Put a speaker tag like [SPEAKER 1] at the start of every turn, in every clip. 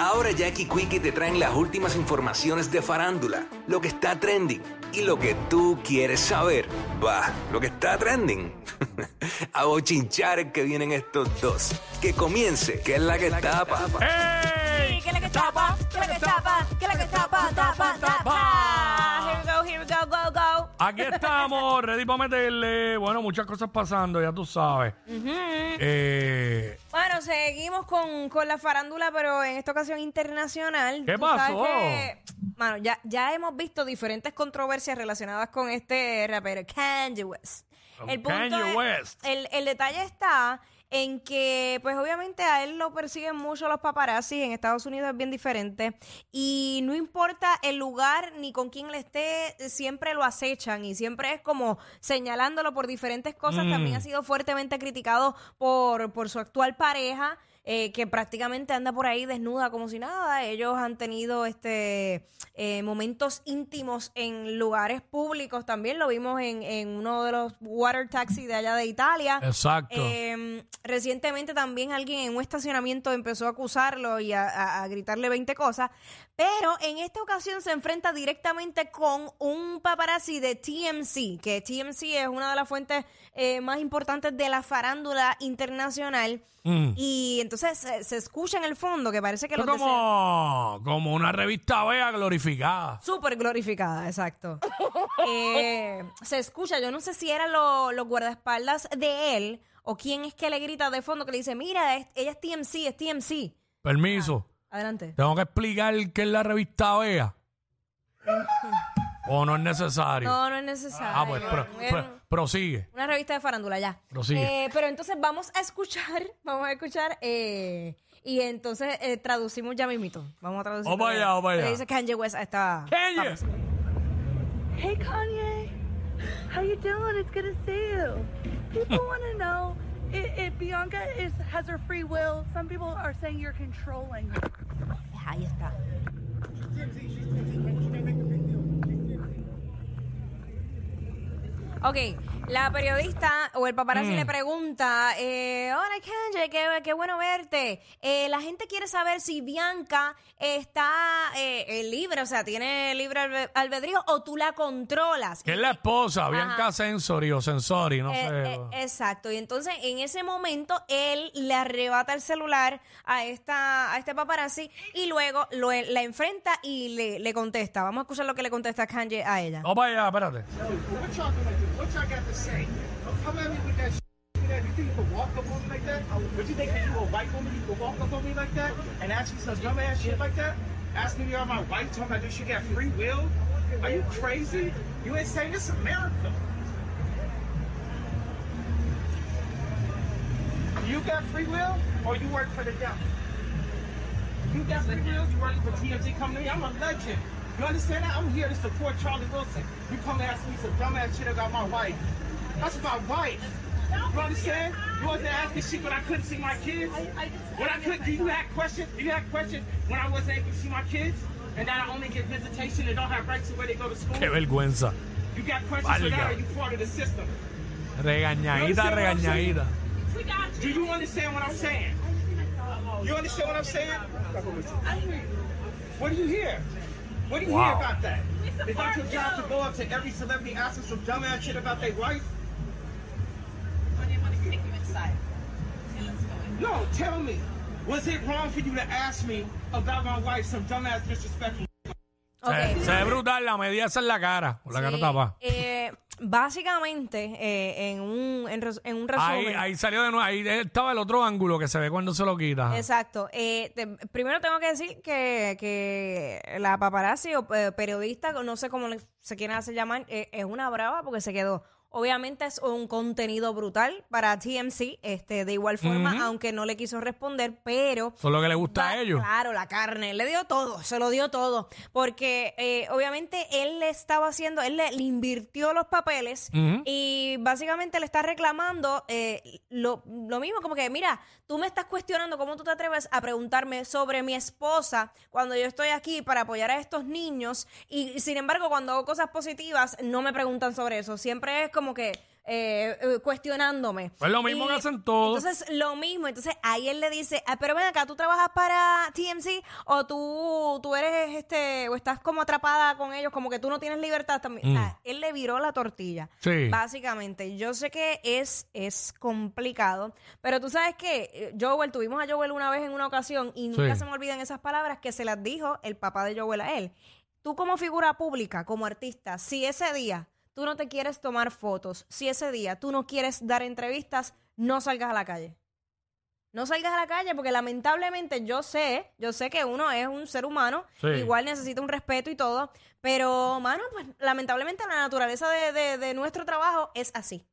[SPEAKER 1] Ahora Jackie Quickie te traen las últimas informaciones de farándula, lo que está trending y lo que tú quieres saber. Va, lo que está trending. a bochinchar que vienen estos dos. Que comience, que es la que tapa.
[SPEAKER 2] ¡Ey!
[SPEAKER 3] ¿Qué es la que tapa? ¿Qué es la que tapa?
[SPEAKER 2] Aquí estamos, ready para meterle. Bueno, muchas cosas pasando, ya tú sabes. Eh,
[SPEAKER 3] Bueno, seguimos con, con la farándula, pero en esta ocasión internacional.
[SPEAKER 2] ¿Qué
[SPEAKER 3] Tú sabes
[SPEAKER 2] pasó?
[SPEAKER 3] que, mano, ya, ya hemos visto diferentes controversias relacionadas con este rapero, Kanye West.
[SPEAKER 2] Con Kanye
[SPEAKER 3] es-
[SPEAKER 2] West.
[SPEAKER 3] El, el detalle está en que, pues obviamente a él lo persiguen mucho los paparazzi, en Estados Unidos es bien diferente, y no importa el lugar ni con quién él esté, siempre lo acechan y siempre es como señalándolo por diferentes cosas.
[SPEAKER 2] Mm.
[SPEAKER 3] También ha sido fuertemente criticado por, por su actual pareja. Eh, que prácticamente anda por ahí desnuda como si nada. Ellos han tenido este eh, momentos íntimos en lugares públicos también. Lo vimos en, en uno de los water taxis de allá de Italia.
[SPEAKER 2] exacto.
[SPEAKER 3] Eh, recientemente también alguien en un estacionamiento empezó a acusarlo y a, a- a gritarle 20 cosas, pero en esta ocasión se enfrenta directamente con un paparazzi de TMC, que TMC es una de las fuentes eh, más importantes de la farándula internacional.
[SPEAKER 2] Mm.
[SPEAKER 3] Y entonces se, se escucha en el fondo que parece que
[SPEAKER 2] es como, como una revista vea glorificada.
[SPEAKER 3] Súper glorificada, exacto. Eh, se escucha, yo no sé si eran lo- los guardaespaldas de él o quién es que le grita de fondo que le dice, mira, es- ella es TMC, es TMC.
[SPEAKER 2] Permiso.
[SPEAKER 3] Adelante.
[SPEAKER 2] Tengo que explicar qué es la revista vea. ¿O no es necesario?
[SPEAKER 3] No, no es necesario.
[SPEAKER 2] ah, pues pro- pro- prosigue.
[SPEAKER 3] una revista de farándula, ya.
[SPEAKER 2] Prosigue.
[SPEAKER 3] Eh, pero entonces vamos a escuchar, vamos a escuchar, eh, y entonces eh, traducimos ya mismito. Vamos a traducir.
[SPEAKER 2] Vamos allá, vamos allá.
[SPEAKER 3] dice Kanye West a esta...
[SPEAKER 2] Kanye.
[SPEAKER 4] Hey Kanye, how you doing? It's good to see you. People want to know if, if Bianca is has her free will. Some people are saying you're controlling her.
[SPEAKER 3] Ahí está. Ok, la periodista o el paparazzi
[SPEAKER 2] Mm.
[SPEAKER 3] le pregunta, eh, hola Kanye, qué, qué bueno verte. Eh, la gente quiere saber si Bianca está eh, libre, o sea, tiene libre albe- albedrío o tú la controlas.
[SPEAKER 2] Que es la esposa, Bianca Sensori o Sensori, no
[SPEAKER 3] Eh,
[SPEAKER 2] sé.
[SPEAKER 3] eh, exacto, y entonces en ese momento él le arrebata el celular a esta a este paparazzi y luego lo, la enfrenta y le, le contesta. Vamos a escuchar lo que le contesta Kanye a ella.
[SPEAKER 2] Vamos para allá, espérate.
[SPEAKER 5] What y'all gonna do? What y'all got to say? Don't come at me with that shit. That you can walk up on me like that? Would you think that you a white woman you can walk up on me like that and ask me some dumb ass shit like that? Asking me are my wife talking about this shit got free will? Are you crazy? You ain't saying this is America. You got free will or you work for the devil? You got free will, you work for TMZ company. I'm a legend. You understand that? I'm here to support Charlie Wilson. You come ask me some dumbass shit about my wife. That's my wife. You understand? You wasn't asking shit when I couldn't see my kids. When I could, do you have questions? Do you have questions when I wasn't able to see my kids? And that I only get visitation and don't have rights to where they go to school?
[SPEAKER 2] Qué vergüenza.
[SPEAKER 5] You got questions for that or you part of the system?
[SPEAKER 2] Regañadita, regañadita.
[SPEAKER 5] Do you understand what I'm saying? You understand what I'm saying? What do you hear? What do you
[SPEAKER 2] Wow.
[SPEAKER 5] hear about that? Is that your job to go up to every celebrity asking some dumbass shit about their wife? No, tell me. Was it wrong for you to ask me about my wife some dumbass disrespectful?
[SPEAKER 3] Ok.
[SPEAKER 2] Se, se ve brutal, la medida esa en la cara, con la cara
[SPEAKER 3] Sí,
[SPEAKER 2] tapada.
[SPEAKER 3] eh, básicamente, eh, en, un, en, res- en un resumen.
[SPEAKER 2] Ahí, ahí salió de nuevo, ahí estaba el otro ángulo que se ve cuando se lo quita.
[SPEAKER 3] Exacto. Eh, te- primero tengo que decir que, que la paparazzi o eh, periodista, no sé cómo le- se quieren hacer llamar, eh, es una brava porque se quedó. Obviamente es un contenido brutal para TMC, este, de igual forma, aunque no le quiso responder, pero
[SPEAKER 2] Eso es lo que le gusta
[SPEAKER 3] Va-
[SPEAKER 2] a ellos.
[SPEAKER 3] Claro, la carne. Le dio todo, se lo dio todo. Porque eh, obviamente él le estaba haciendo, él le, le invirtió los papeles
[SPEAKER 2] Ujú.
[SPEAKER 3] y básicamente le está reclamando eh, lo, lo mismo, como que, mira, tú me estás cuestionando cómo tú te atreves a preguntarme sobre mi esposa cuando yo estoy aquí para apoyar a estos niños y sin embargo cuando hago cosas positivas no me preguntan sobre eso. Siempre es como que... eh, eh, cuestionándome.
[SPEAKER 2] Pues lo mismo
[SPEAKER 3] Y
[SPEAKER 2] que hacen todos.
[SPEAKER 3] Entonces, lo mismo. Entonces, ahí él le dice, ah, pero ven acá, ¿tú trabajas para TMC o tú, tú eres, este, o estás como atrapada con ellos, como que tú no tienes libertad también? O sea, él le viró la tortilla.
[SPEAKER 2] Mm. Sí.
[SPEAKER 3] Básicamente, yo sé que es, es complicado, pero tú sabes que Joel, tuvimos a Joel una vez en una ocasión y nunca
[SPEAKER 2] Sí.
[SPEAKER 3] se me olvidan esas palabras que se las dijo el papá de Joel a él. Tú como figura pública, como artista, si ese día tú no te quieres tomar fotos, si ese día tú no quieres dar entrevistas, no salgas a la calle. No salgas a la calle porque lamentablemente yo sé, yo sé que uno es un ser humano,
[SPEAKER 2] Sí.
[SPEAKER 3] igual necesita un respeto y todo, pero, mano, pues lamentablemente la naturaleza de, de- de nuestro trabajo es así.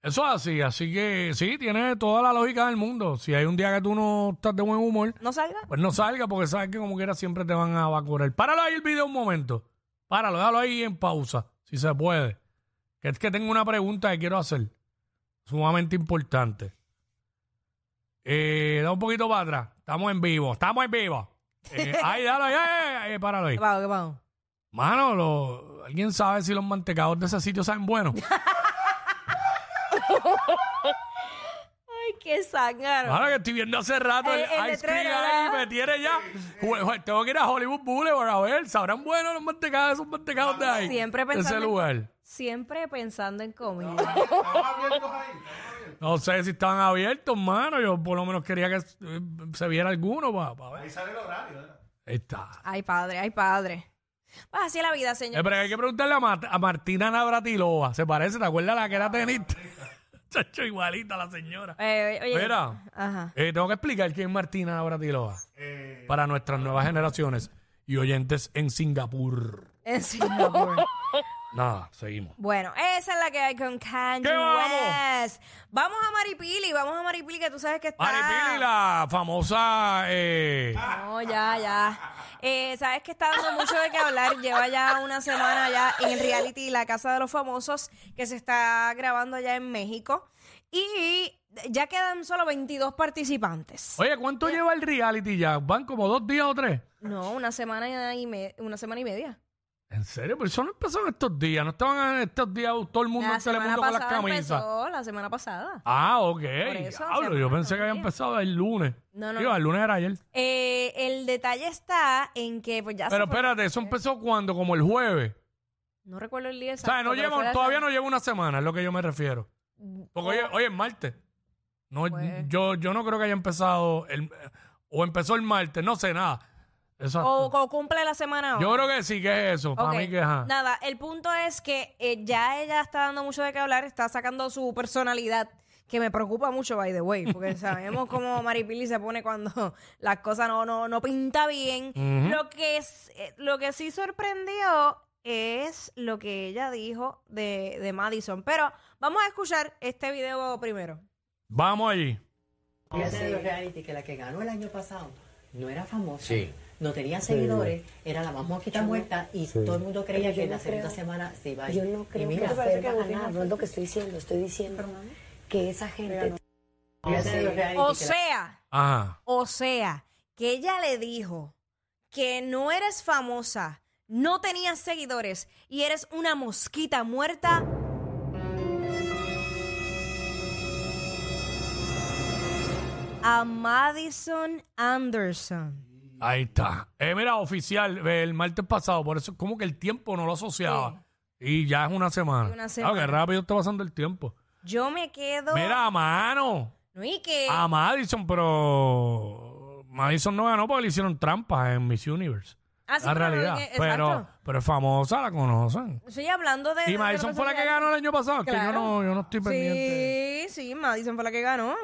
[SPEAKER 2] Eso es así, así que sí, tiene toda la lógica del mundo. Si hay un día que tú no estás de buen humor,
[SPEAKER 3] No salgas.
[SPEAKER 2] pues no salga porque sabes que como quiera siempre te van a vacunar. Páralo ahí el video un momento. Páralo, déjalo ahí en pausa, si se puede. Que es que tengo una pregunta que quiero hacer. Sumamente importante. Eh, da un poquito para atrás. Estamos en vivo, estamos en vivo. Eh, ahí, dale ahí, ahí, ahí, páralo ahí.
[SPEAKER 3] ¿Qué pasó? ¿Qué pasó?
[SPEAKER 2] Mano, lo- ¿alguien sabe si los mantecados de ese sitio saben buenos?
[SPEAKER 3] Ay, qué zángaro.
[SPEAKER 2] Ahora que estoy viendo hace rato el,
[SPEAKER 3] El- el
[SPEAKER 2] ice cream
[SPEAKER 3] letrero,
[SPEAKER 2] ahí,
[SPEAKER 3] ¿verdad?
[SPEAKER 2] Me tiene ya. Jue- Tengo que ir a Hollywood Boulevard a ver, ¿sabrán buenos los mantecados, esos mantecados de ahí?
[SPEAKER 3] Siempre
[SPEAKER 2] de ese
[SPEAKER 3] pensando,
[SPEAKER 2] lugar.
[SPEAKER 3] En, siempre pensando en comida.
[SPEAKER 2] No sé si estaban abiertos, mano. Yo por lo menos quería que eh, se viera alguno para ver. Ahí sale el horario. Ahí está.
[SPEAKER 3] Ay, padre, ay, padre. Pues así es la vida,
[SPEAKER 2] Eh,
[SPEAKER 3] señor.
[SPEAKER 2] pero hay que preguntarle a Martina Navratilova. ¿Se parece? ¿Te acuerdas la que era tenista? Chacho, igualita la señora.
[SPEAKER 3] Eh, oye,
[SPEAKER 2] Mira,
[SPEAKER 3] Ajá.
[SPEAKER 2] eh, tengo que explicar quién es Martina Navratilova para nuestras nuevas generaciones y oyentes en Singapur.
[SPEAKER 3] En Singapur.
[SPEAKER 2] Nada, seguimos.
[SPEAKER 3] Bueno, esa es la que hay con Kanye
[SPEAKER 2] ¿Qué vamos?
[SPEAKER 3] West. Vamos a Maripili, vamos a Maripili, que tú sabes que está...
[SPEAKER 2] Maripili, la famosa. Eh,
[SPEAKER 3] No, ya, ya. Eh, sabes que está dando mucho de qué hablar. Lleva ya una semana ya en el reality La Casa de los Famosos, que se está grabando allá en México. Y ya quedan solo 22 participantes.
[SPEAKER 2] Oye, ¿cuánto lleva el reality ya? ¿Van como dos días o tres?
[SPEAKER 3] No, una semana y, me- una semana y media.
[SPEAKER 2] ¿En serio? Pero eso no empezó en estos días. No estaban en estos días todo el mundo en Telemundo con las camisas.
[SPEAKER 3] empezó, la semana pasada.
[SPEAKER 2] Ah, ok.
[SPEAKER 3] eso,
[SPEAKER 2] Diablo, yo pensé que había empezado el lunes.
[SPEAKER 3] No, no,
[SPEAKER 2] Digo, el lunes era ayer.
[SPEAKER 3] Eh, el detalle está en que pues ya
[SPEAKER 2] Pero
[SPEAKER 3] se fue-
[SPEAKER 2] espérate, eso empezó cuando, como el jueves.
[SPEAKER 3] No recuerdo el día
[SPEAKER 2] O
[SPEAKER 3] exacto.
[SPEAKER 2] sea, no
[SPEAKER 3] pero
[SPEAKER 2] lleva,
[SPEAKER 3] fue la
[SPEAKER 2] todavía no lleva una semana, es lo que yo me refiero. Porque hoy, hoy es martes. No,
[SPEAKER 3] Pues.
[SPEAKER 2] yo, yo no creo que haya empezado el, o empezó el martes, no sé nada. Exacto.
[SPEAKER 3] O, o cumple la semana ahora.
[SPEAKER 2] yo creo que sí que es eso. Para
[SPEAKER 3] Ok.
[SPEAKER 2] mí que ajá.
[SPEAKER 3] Nada, el punto es que eh, ya ella está dando mucho de qué hablar, está sacando su personalidad, que me preocupa mucho, by the way, porque sabemos cómo Maripili se pone cuando las cosas no, no, no pinta bien. Lo que es, eh, lo que sí sorprendió es lo que ella dijo de, de Madison. Pero vamos a escuchar este video primero.
[SPEAKER 2] Vamos allí.
[SPEAKER 6] Fíjate de los reality que la que ganó el año pasado no era famosa,
[SPEAKER 7] Sí.
[SPEAKER 6] No tenía seguidores, era la más mosquita muerta y todo el mundo creía que en la segunda
[SPEAKER 8] creo-
[SPEAKER 6] semana se iba a ir.
[SPEAKER 8] Yo no
[SPEAKER 6] Y
[SPEAKER 8] creo
[SPEAKER 6] mira,
[SPEAKER 8] que va a ganar, no es lo que estoy diciendo, estoy diciendo que esa gente
[SPEAKER 3] O
[SPEAKER 6] que la-
[SPEAKER 3] sea. O sea, que ella le dijo que no eres famosa, no tenías seguidores y eres una mosquita muerta. A Madison Anderson.
[SPEAKER 2] Ahí está. Eh, mira, oficial, el martes pasado, por eso como que el tiempo no lo asociaba. Y ya es una semana.
[SPEAKER 3] Una
[SPEAKER 2] Claro,
[SPEAKER 3] semana.
[SPEAKER 2] que rápido está pasando el tiempo.
[SPEAKER 3] Yo me quedo.
[SPEAKER 2] Mira, a mano.
[SPEAKER 3] No, y que.
[SPEAKER 2] A Madison, pero Madison no ganó porque le hicieron trampas en Miss Universe.
[SPEAKER 3] Ah, sí,
[SPEAKER 2] la
[SPEAKER 3] pero-
[SPEAKER 2] realidad.
[SPEAKER 3] eh,
[SPEAKER 2] Pero,
[SPEAKER 3] exacto.
[SPEAKER 2] pero es famosa, la conocen.
[SPEAKER 3] Estoy hablando de.
[SPEAKER 2] Y
[SPEAKER 3] de
[SPEAKER 2] Madison fue la que ganó el año pasado. Que yo
[SPEAKER 3] Claro.
[SPEAKER 2] no, yo no estoy pendiente.
[SPEAKER 3] Sí, sí, Madison fue la que ganó.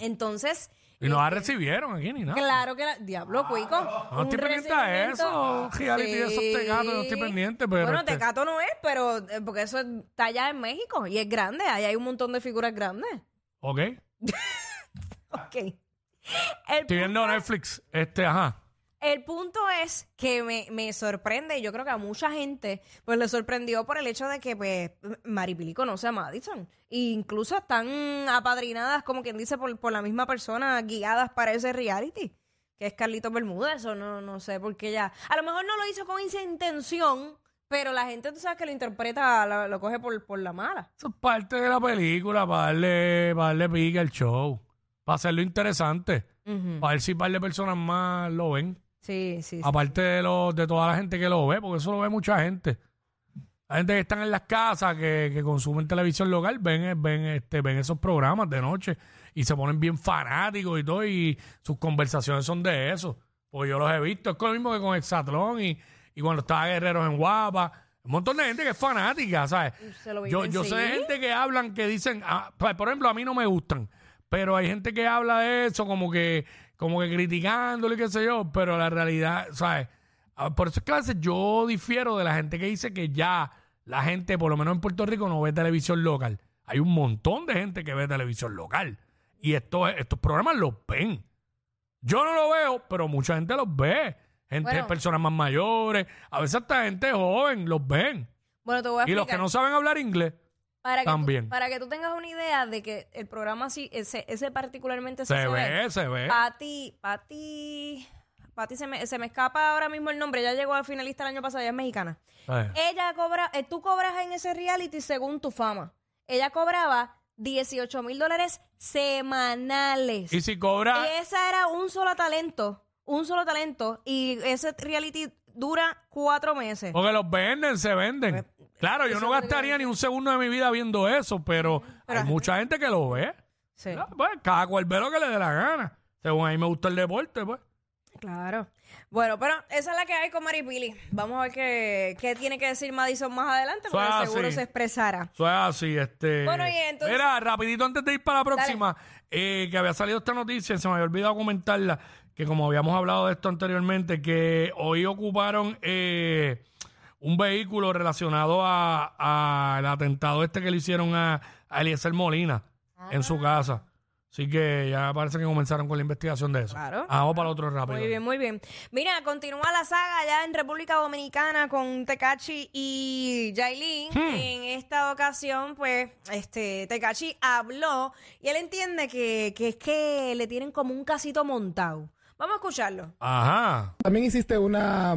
[SPEAKER 3] Entonces,
[SPEAKER 2] Y no la recibieron aquí ni nada.
[SPEAKER 3] Claro que la. Diablo, Cuico.
[SPEAKER 2] No
[SPEAKER 3] un
[SPEAKER 2] estoy pendiente a eso. Reality de esos tecatos, no estoy pendiente, pero.
[SPEAKER 3] Bueno,
[SPEAKER 2] este,
[SPEAKER 3] Tecato no es, pero eh, porque eso está allá en México y es grande. Ahí hay un montón de figuras grandes.
[SPEAKER 2] Ok.
[SPEAKER 3] Ok. El,
[SPEAKER 2] Estoy viendo Netflix. Este, ajá.
[SPEAKER 3] El punto es que me, me sorprende, y yo creo que a mucha gente pues le sorprendió por el hecho de que pues Maripili conoce a Madison. E incluso están apadrinadas, como quien dice, por, por la misma persona, guiadas para ese reality, que es Carlitos Bermúdez, o no, no sé por qué ella. A lo mejor no lo hizo con esa intención, pero la gente, tú sabes que lo interpreta, lo, lo coge por, por la mala.
[SPEAKER 2] Eso es parte de la película para darle, para darle pique al show. Para hacerlo interesante. Para ver si un par de personas más lo ven.
[SPEAKER 3] Sí, sí.
[SPEAKER 2] Aparte de, los de toda la gente que lo ve, porque eso lo ve mucha gente. La gente que están en las casas, que, que consumen televisión local, ven, ven, este, ven esos programas de noche y se ponen bien fanáticos y todo, y sus conversaciones son de eso. Porque yo los he visto, es lo mismo que con Exatlón y, y cuando estaba Guerreros en Guapa. Un montón de gente que es fanática, ¿sabes?
[SPEAKER 3] Se lo
[SPEAKER 2] Yo, yo sé de gente que hablan, que dicen, ah, pues, por ejemplo, a mí no me gustan, pero hay gente que habla de eso como que, como que criticándolo y qué sé yo, pero la realidad, ¿sabes? Ah, Por eso es que a veces yo difiero de la gente que dice que ya la gente, por lo menos en Puerto Rico, no ve televisión local. Hay un montón de gente que ve televisión local y estos, estos programas los ven. Yo no lo veo, pero mucha gente los ve. Gente,
[SPEAKER 3] Bueno.
[SPEAKER 2] personas más mayores, a veces hasta gente joven los ven.
[SPEAKER 3] Bueno, te voy a
[SPEAKER 2] Y los que no saben hablar inglés,
[SPEAKER 3] para que
[SPEAKER 2] también.
[SPEAKER 3] Tú, para que tú tengas una idea de que el programa sí, ese, ese particularmente sí
[SPEAKER 2] se ve, se ve.
[SPEAKER 3] Pati, Pati, Pati se me, se me escapa ahora mismo el nombre, ya llegó a finalista el año pasado, ella es mexicana. Ella cobra, eh, tú cobras en ese reality según tu fama. Ella cobraba 18 mil dólares semanales.
[SPEAKER 2] Y si cobra,
[SPEAKER 3] Y esa era un solo talento, un solo talento, y ese reality dura cuatro meses.
[SPEAKER 2] porque los venden, se venden.
[SPEAKER 3] Pues,
[SPEAKER 2] Claro, yo no gastaría ni un segundo de mi vida viendo eso, pero, hay mucha gente que lo ve.
[SPEAKER 3] Sí,
[SPEAKER 2] Ah, Pues, cada cual ve lo que le dé la gana. Según a mí me gusta el deporte, pues.
[SPEAKER 3] claro. Bueno, pero esa es la que hay con Maripili. Vamos a ver qué, qué tiene que decir Madison más adelante, porque seguro
[SPEAKER 2] así.
[SPEAKER 3] se expresará.
[SPEAKER 2] Eso es así, este.
[SPEAKER 3] Bueno, y entonces-
[SPEAKER 2] Mira, rapidito antes de ir para la próxima, eh, que había salido esta noticia, se me había olvidado comentarla, que como habíamos hablado de esto anteriormente, que hoy ocuparon eh, un vehículo relacionado a- al atentado este que le hicieron a, a Eliezer Molina en
[SPEAKER 3] Ah.
[SPEAKER 2] su casa. Así que ya parece que comenzaron con la investigación de eso.
[SPEAKER 3] Claro.
[SPEAKER 2] Ah, Vamos para el otro rápido.
[SPEAKER 3] Muy bien, muy bien. Mira, continúa la saga allá en República Dominicana con Tecachi y Yailin.
[SPEAKER 2] Hmm.
[SPEAKER 3] En esta ocasión, pues, este, Tecachi habló y él entiende que, que es que le tienen como un casito montado. Vamos a escucharlo.
[SPEAKER 2] Ajá.
[SPEAKER 7] También hiciste una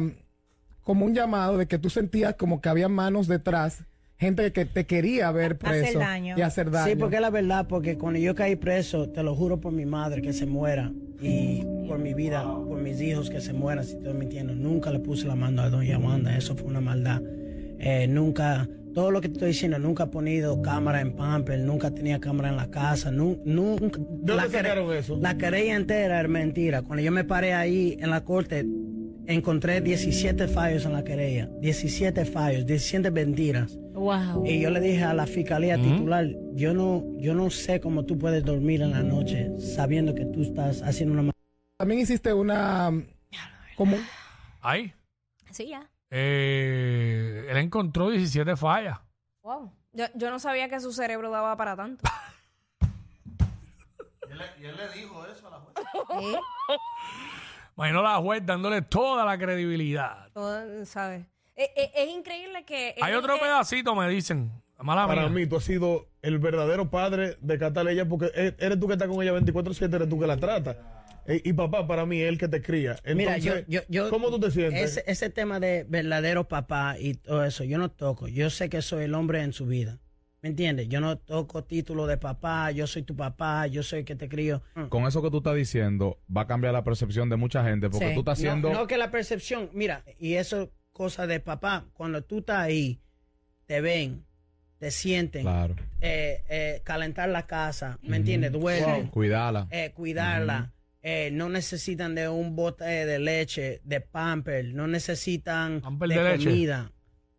[SPEAKER 7] como un llamado de que tú sentías como que había manos detrás, gente que te quería ver preso y hacer daño.
[SPEAKER 9] Sí, porque es la verdad, porque cuando yo caí preso, te lo juro por mi madre que se muera y por mi vida, por mis hijos que se mueran, si estoy mintiendo. Nunca le puse la mano a doña Wanda, eso fue una maldad. Eh, nunca, todo lo que te estoy diciendo, nunca he ponido cámara en Pamper, nunca tenía cámara en la casa, nu- nunca.
[SPEAKER 7] dónde
[SPEAKER 9] quere-
[SPEAKER 7] sacaron eso?
[SPEAKER 9] La querella entera era mentira. Cuando yo me paré ahí en la corte, encontré 17 fallos en la querella, 17 fallos, 17 mentiras.
[SPEAKER 8] Wow.
[SPEAKER 9] Y yo le dije a la fiscalía titular, yo no, yo no sé cómo tú puedes dormir en la noche sabiendo que tú estás haciendo una
[SPEAKER 7] También hiciste una como
[SPEAKER 2] Ahí.
[SPEAKER 3] Sí, ya.
[SPEAKER 2] Eh, él encontró 17 fallas.
[SPEAKER 3] Wow. Yo, yo no sabía que su cerebro daba para tanto. ¿Y él, le dijo eso a la juez?
[SPEAKER 2] Imagino la juez dándole toda la credibilidad.
[SPEAKER 3] ¿Sabes? Eh, eh, es increíble que...
[SPEAKER 2] Hay
[SPEAKER 3] él-
[SPEAKER 2] otro
[SPEAKER 3] eh,
[SPEAKER 2] pedacito, me dicen. Mala
[SPEAKER 7] para
[SPEAKER 2] mía.
[SPEAKER 7] mí tú has sido el verdadero padre de Catal ella porque e- eres tú que estás con ella 24/7, eres tú que la trata. E- y papá para mí es el que te cría.
[SPEAKER 9] Mira, yo, yo, yo-
[SPEAKER 7] ¿cómo tú te sientes?
[SPEAKER 9] Ese, ese tema de verdadero papá y todo eso, yo no toco. Yo sé que soy el hombre en su vida. ¿Me entiendes? Yo no toco título de papá, yo soy tu papá, yo soy el que te crío.
[SPEAKER 10] Con eso que tú estás diciendo, va a cambiar la percepción de mucha gente, porque
[SPEAKER 9] Sí.
[SPEAKER 10] tú estás haciendo...
[SPEAKER 9] No, que la percepción, mira, y eso es cosa de papá. Cuando tú estás ahí, te ven, te sienten,
[SPEAKER 10] Claro.
[SPEAKER 9] eh, eh, calentar la casa, ¿me entiendes? Duermen,
[SPEAKER 10] Cuidarla.
[SPEAKER 9] eh, cuidarla. Eh, no necesitan de un bote de leche, de pamper, no necesitan
[SPEAKER 2] Pamper
[SPEAKER 9] de, comida.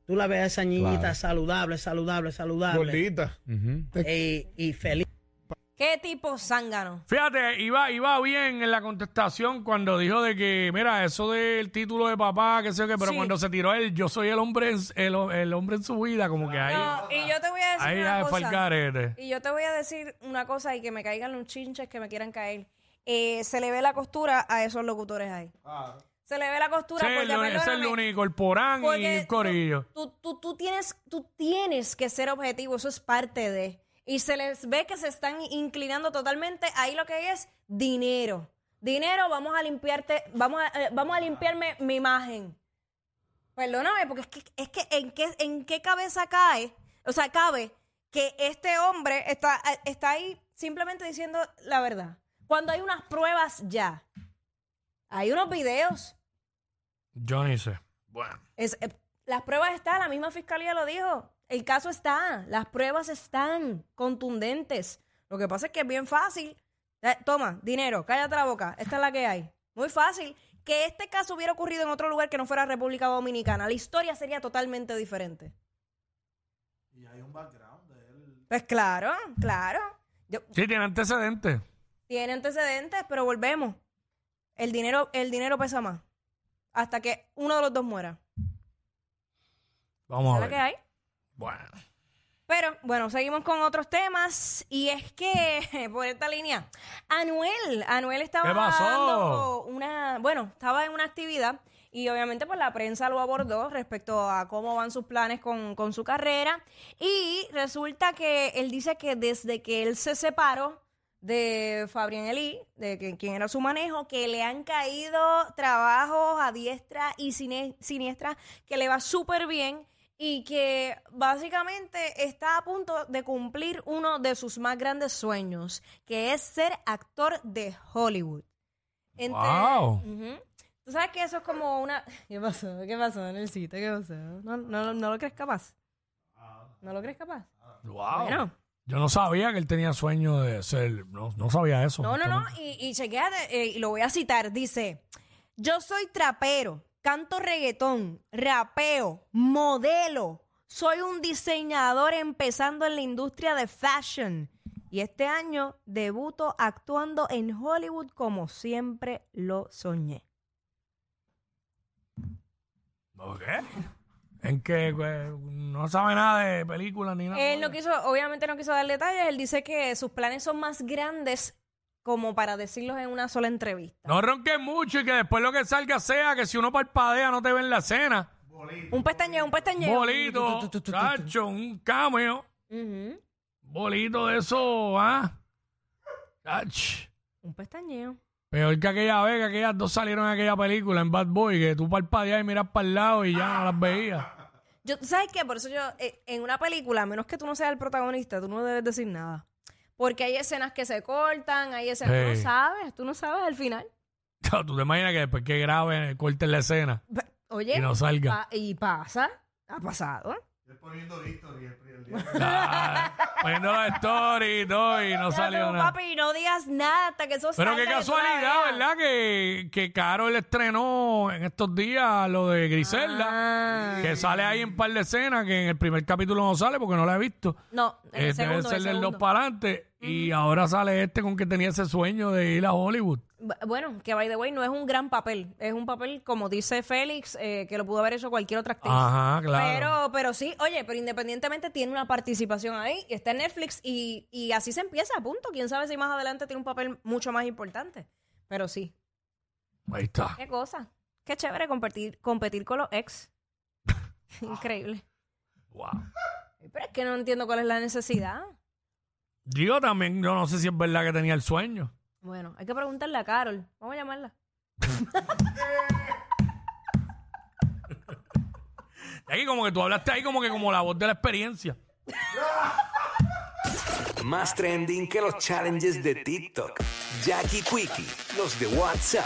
[SPEAKER 9] Tú la ves a esa niñita
[SPEAKER 10] Claro.
[SPEAKER 9] saludable, saludable, saludable.
[SPEAKER 7] Gordita.
[SPEAKER 10] Ujú.
[SPEAKER 9] Y, y feliz.
[SPEAKER 3] ¿Qué tipo zángano?
[SPEAKER 2] Fíjate, iba, iba bien en la contestación cuando dijo de que, mira, eso del título de papá, que sé yo qué, pero
[SPEAKER 3] Sí.
[SPEAKER 2] cuando se tiró él, yo soy el hombre, en- el, el hombre en su vida, como que ahí,
[SPEAKER 3] No, y yo te voy a decir
[SPEAKER 2] ahí
[SPEAKER 3] una cosa. Y yo te voy a decir una cosa y que me caigan los chinches que me quieran caer. Eh, se le ve la costura a esos locutores ahí. Se le ve la costura
[SPEAKER 2] Sí,
[SPEAKER 3] porque
[SPEAKER 2] el, es el único, el porán y el corillo.
[SPEAKER 3] Tú, tú, tú tienes, tú tienes que ser objetivo, eso es parte de. Y se les ve que se están inclinando totalmente. Ahí lo que hay es dinero. Dinero, vamos a limpiarte, vamos a, eh, vamos a limpiarme mi imagen. Perdóname, porque es que, es que ¿en, qué, ¿en qué cabeza cae? O sea, cabe que este hombre está, eh, está ahí simplemente diciendo la verdad. Cuando hay unas pruebas ya. Hay unos videos.
[SPEAKER 2] Yo ni sé. Bueno.
[SPEAKER 3] Es, eh, las pruebas están, la misma fiscalía lo dijo. El caso está, las pruebas están contundentes. Lo que pasa es que es bien fácil. Eh, toma, dinero, cállate la boca. Esta es la que hay. Muy fácil. Que este caso hubiera ocurrido en otro lugar que no fuera República Dominicana, la historia sería totalmente diferente.
[SPEAKER 11] Y hay un background de él.
[SPEAKER 3] Pues claro, claro. Yo-
[SPEAKER 2] Sí, tiene antecedentes.
[SPEAKER 3] Tiene antecedentes, pero volvemos. El dinero, el dinero pesa más. Hasta que uno de los dos muera.
[SPEAKER 2] Vamos
[SPEAKER 3] ¿Es
[SPEAKER 2] a ver.
[SPEAKER 3] que hay?
[SPEAKER 2] Bueno.
[SPEAKER 3] Pero bueno, seguimos con otros temas y es que por esta línea, Anuel, Anuel estaba
[SPEAKER 2] ¿Qué pasó?
[SPEAKER 3] dando una, bueno, estaba en una actividad y obviamente pues la prensa lo abordó respecto a cómo van sus planes con, con su carrera y resulta que él dice que desde que él se separó de Fabián Eli, de que- quien era su manejo, que le han caído trabajos a diestra y siniestra, que le va súper bien y que básicamente está a punto de cumplir uno de sus más grandes sueños, que es ser actor de Hollywood. Entre-
[SPEAKER 2] Wow.
[SPEAKER 3] Tú sabes que eso es como una... ¿Qué pasó? ¿Qué pasó, Nelsito? ¿Qué pasó? ¿No, no, no lo crees capaz? ¿No lo crees capaz?
[SPEAKER 2] Wow.
[SPEAKER 3] Bueno.
[SPEAKER 2] Yo no sabía que él tenía sueño de ser. No, no sabía eso.
[SPEAKER 3] No, no, no. Y, y chequéate, eh, y lo voy a citar. Dice, yo soy trapero, canto reggaetón, rapeo, modelo. Soy un diseñador empezando en la industria de fashion. Y este año debuto actuando en Hollywood como siempre lo soñé.
[SPEAKER 2] ¿Ok? En que pues, no sabe nada de películas ni nada.
[SPEAKER 3] Él no quiso, obviamente no quiso dar detalles. Él dice que sus planes son más grandes como para decirlos en una sola entrevista.
[SPEAKER 2] No ronques mucho y que después lo que salga sea que si uno parpadea no te ve en la escena.
[SPEAKER 3] Un pestañeo, un pestañeo.
[SPEAKER 2] Bolito, chacho, un cameo.
[SPEAKER 3] Ujú.
[SPEAKER 2] Bolito de eso, ¿ah?
[SPEAKER 3] Un pestañeo.
[SPEAKER 2] Peor que aquella vez que aquellas dos salieron en aquella película en Bad Boy, que tú parpadeas y miras para el lado y ya no las veías.
[SPEAKER 3] Yo, ¿Sabes qué? Por eso yo, eh, en una película, a menos que tú no seas el protagonista, tú no debes decir nada. Porque hay escenas que se cortan, hay escenas...
[SPEAKER 2] Sí.
[SPEAKER 3] no sabes, tú no sabes al final.
[SPEAKER 2] Tú te imaginas que después que graben, corten la escena.
[SPEAKER 3] Oye,
[SPEAKER 2] Y no salga.
[SPEAKER 3] pa- y pasa, ha pasado.
[SPEAKER 11] Él poniendo Víctor y el, el día.
[SPEAKER 2] Ah, Poniendo la story y todo y no salió
[SPEAKER 3] tú,
[SPEAKER 2] nada.
[SPEAKER 3] papi, no digas nada hasta que eso
[SPEAKER 2] Pero
[SPEAKER 3] salga.
[SPEAKER 2] qué casualidad. ¿verdad? Que, que Carol estrenó en estos días lo de Griselda.
[SPEAKER 3] Ah.
[SPEAKER 2] Que sale ahí en par de escenas, que en el primer capítulo no sale porque no la he visto.
[SPEAKER 3] No, en el
[SPEAKER 2] Eh, debe
[SPEAKER 3] segundo,
[SPEAKER 2] ser
[SPEAKER 3] el
[SPEAKER 2] del 2
[SPEAKER 3] segundo.
[SPEAKER 2] para adelante. Y ahora sale este con que tenía ese sueño de ir a Hollywood.
[SPEAKER 3] Bu- Bueno, que by the way no es un gran papel. Es un papel, como dice Félix, eh, que lo pudo haber hecho cualquier otra actriz.
[SPEAKER 2] Ajá, claro.
[SPEAKER 3] Pero, pero sí, oye, pero independientemente tiene una participación ahí, y está en Netflix y, y así se empieza, punto. Quién sabe si más adelante tiene un papel mucho más importante. Pero sí,
[SPEAKER 2] Ahí está.
[SPEAKER 3] qué cosa. Qué chévere competir, competir con los ex. Increíble.
[SPEAKER 2] Wow.
[SPEAKER 3] Pero es que no entiendo cuál es la necesidad.
[SPEAKER 2] Yo también, yo no sé si es verdad que tenía el sueño.
[SPEAKER 3] Bueno, hay que preguntarle a Carol. Vamos a llamarla.
[SPEAKER 2] Ahí como que tú hablaste ahí como que como la voz de la experiencia.
[SPEAKER 1] Más trending que los challenges de TikTok. Jackie Quickie, los de WhatsApp